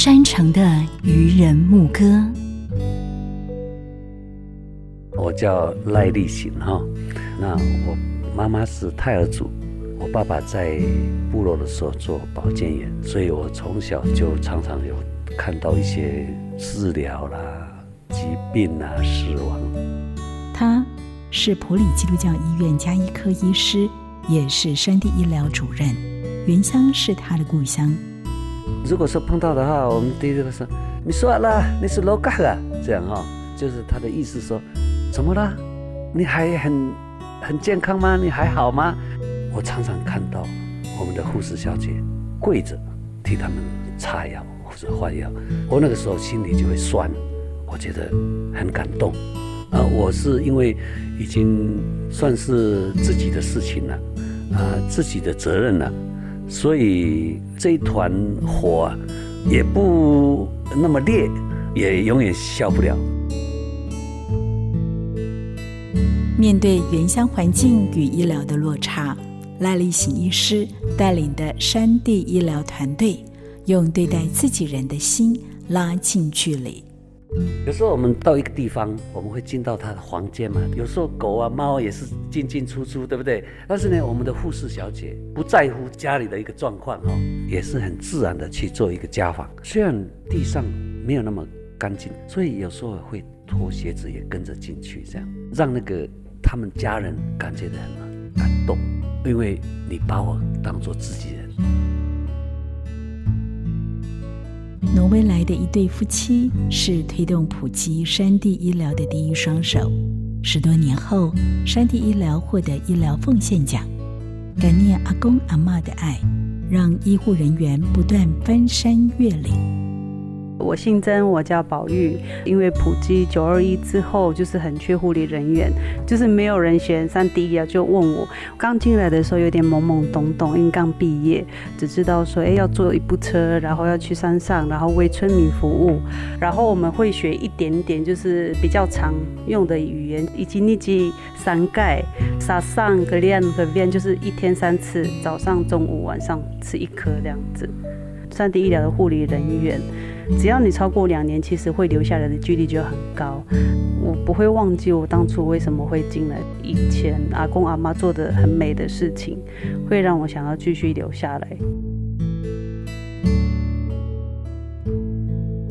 山城的渔人牧歌。我叫赖立行哈，那我妈妈是泰尔族，我爸爸在部落的时候做保健员，所以我从小就常常有看到一些治疗啦、疾病啊、死亡。他是普里基督教医院加医科医师，也是山地医疗主任。原乡是他的故乡。如果说碰到的话，我们第一个说：“你说了，你是老嘎啊？”这样哈，就是他的意思说：“怎么了？你还很很健康吗？你还好吗？”我常常看到我们的护士小姐跪着替他们擦药或者换药，我那个时候心里就会酸，我觉得很感动。啊，我是因为已经算是自己的事情了，啊，自己的责任了。所以这一团火，也不那么烈，也永远消不了。面对原乡环境与医疗的落差，赖立行医师带领的山地医疗团队，用对待自己人的心拉近距离。有时候我们到一个地方，我们会进到他的房间嘛。有时候狗啊、猫也是进进出出，对不对？但是呢，我们的护士小姐不在乎家里的一个状况哦，也是很自然的去做一个家访。虽然地上没有那么干净，所以有时候会脱鞋子也跟着进去，这样让那个他们家人感觉的很感动，因为你把我当做自己人。挪威来的一对夫妻是推动普及山地医疗的第一双手。十多年后，山地医疗获得医疗奉献奖。感念阿公阿妈的爱，让医护人员不断翻山越岭。我姓曾，我叫宝玉。因为普及九二一之后，就是很缺护理人员，就是没有人选三 D 啊，就问我。刚进来的时候有点懵懵懂懂，因为刚毕业，只知道说，哎，要坐一部车，然后要去山上，然后为村民服务。然后我们会学一点点，就是比较常用的语言，以及那句三盖、撒上个量个边，就是一天三次，早上、中午、晚上吃一颗这样子。三 D 医疗的护理人员。只要你超过两年，其实会留下来的几率就很高。我不会忘记我当初为什么会进来，以前阿公阿妈做的很美的事情，会让我想要继续留下来。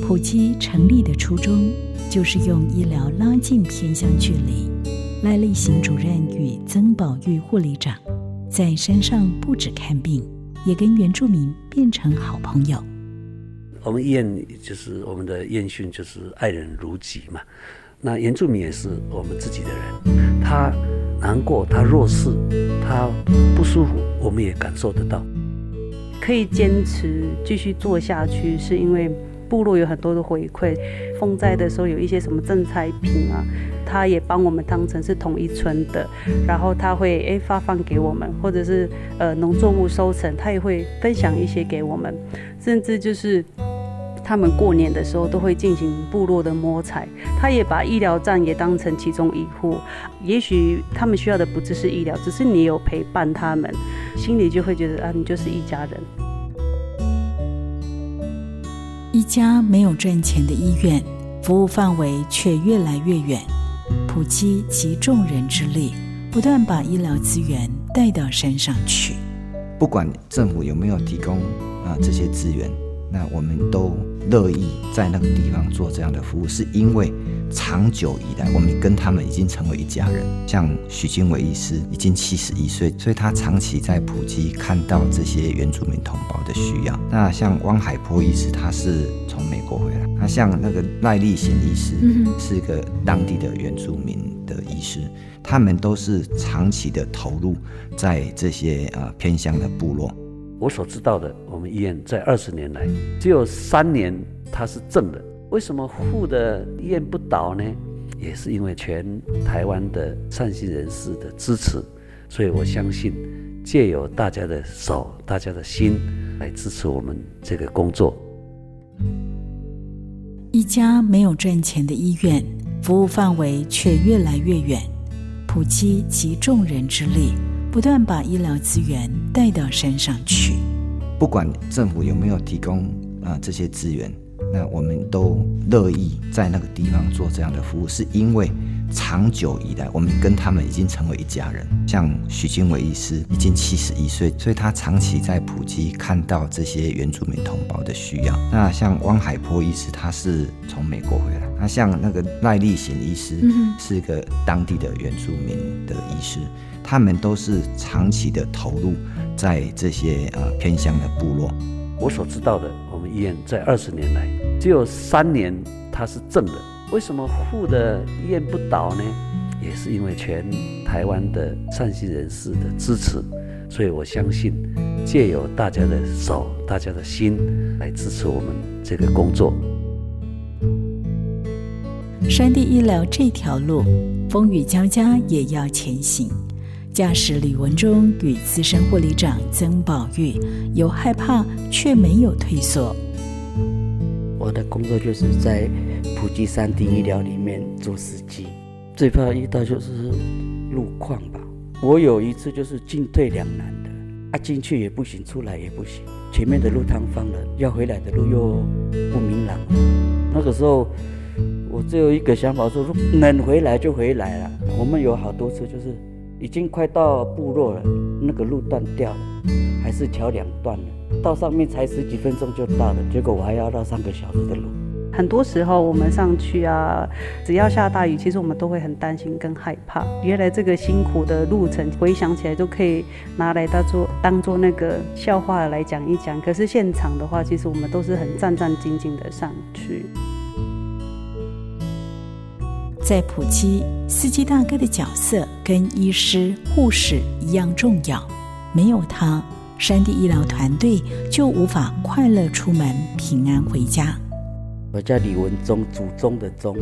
普基成立的初衷就是用医疗拉近偏乡距离。赖立行主任与曾宝玉护理长在山上不止看病，也跟原住民变成好朋友。我们医院就是我们的院训，就是爱人如己嘛。那原住民也是我们自己的人，他难过，他弱势，他不舒服，我们也感受得到。可以坚持继续做下去，是因为部落有很多的回馈。风灾的时候有一些什么赈灾品啊，他也帮我们当成是同一村的，然后他会诶发放给我们，或者是呃农作物收成，他也会分享一些给我们，甚至就是。他们过年的时候都会进行部落的摸彩，他也把医疗站也当成其中一户。也许他们需要的不只是医疗，只是你有陪伴他们，心里就会觉得啊，你就是一家人。一家没有赚钱的医院，服务范围却越来越远。普基集众人之力，不断把医疗资源带到山上去。不管政府有没有提供啊这些资源。那我们都乐意在那个地方做这样的服务，是因为长久以来，我们跟他们已经成为一家人。像许金伟医师已经七十一岁，所以他长期在普吉看到这些原住民同胞的需要。那像汪海波医师，他是从美国回来；那像那个赖立贤医师，是一个当地的原住民的医师，他们都是长期的投入在这些呃偏乡的部落。我所知道的，我们医院在二十年来只有三年它是正的。为什么负的医院不倒呢？也是因为全台湾的善心人士的支持。所以我相信，借由大家的手、大家的心来支持我们这个工作。一家没有赚钱的医院，服务范围却越来越远。普及集众人之力。不断把医疗资源带到山上去。不管政府有没有提供啊这些资源，那我们都乐意在那个地方做这样的服务，是因为。长久以来，我们跟他们已经成为一家人。像许经纬医师已经七十一岁，所以他长期在普吉看到这些原住民同胞的需要。那像汪海波医师，他是从美国回来。那像那个赖立行医师，是一个当地的原住民的医师，他们都是长期的投入在这些呃偏乡的部落。我所知道的，我们医院在二十年来只有三年它是正的。为什么负的医院不倒呢？也是因为全台湾的善心人士的支持，所以我相信借由大家的手、大家的心来支持我们这个工作。山地医疗这条路风雨交加也要前行。驾驶李文忠与资深护理长曾宝玉有害怕却没有退缩。我的工作就是在。普吉山地医疗里面做司机，最怕遇到就是路况吧。我有一次就是进退两难的，啊进去也不行，出来也不行。前面的路塌方了，要回来的路又不明朗。那个时候我只有一个想法，说能回来就回来了。我们有好多次就是已经快到部落了，那个路断掉了，还是桥两断了，到上面才十几分钟就到了，结果我还要绕三个小时的路。很多时候我们上去啊，只要下大雨，其实我们都会很担心跟害怕。原来这个辛苦的路程，回想起来都可以拿来当做当做那个笑话来讲一讲。可是现场的话，其实我们都是很战战兢兢的上去。在普基，司机大哥的角色跟医师、护士一样重要。没有他，山地医疗团队就无法快乐出门、平安回家。我叫李文忠，祖宗的宗。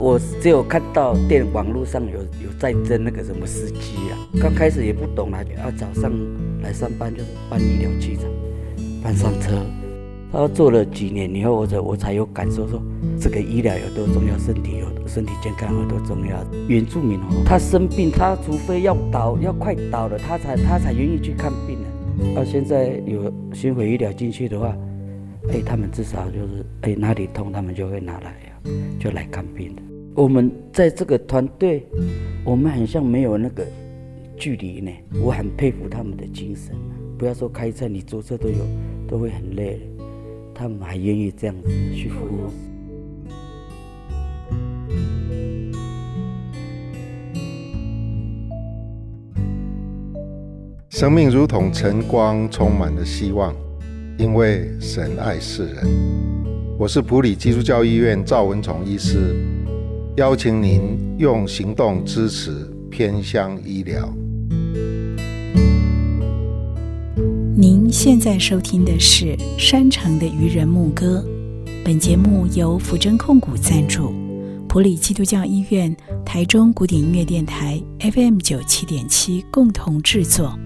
我只有看到电网络上有有在争那个什么司机啊，刚开始也不懂啊，要早上来上班就是办医疗器材，搬上车。他做了几年以后，我才我才有感受说，这个医疗有多重要，身体有身体健康有多重要。原住民哦，他生病，他除非要倒要快倒了，他才他才愿意去看病的。啊，现在有巡回医疗进去的话。哎，他们至少就是哎哪里痛，他们就会拿来呀，就来看病的。我们在这个团队，我们很像没有那个距离呢。我很佩服他们的精神。不要说开车，你坐车都有都会很累，他们还愿意这样子去服务。生命如同晨光，充满了希望。因为神爱世人，我是普里基督教医院赵文崇医师，邀请您用行动支持偏乡医疗。您现在收听的是《山城的渔人牧歌》，本节目由福珍控股赞助，普里基督教医院、台中古典音乐电台 FM 九七点七共同制作。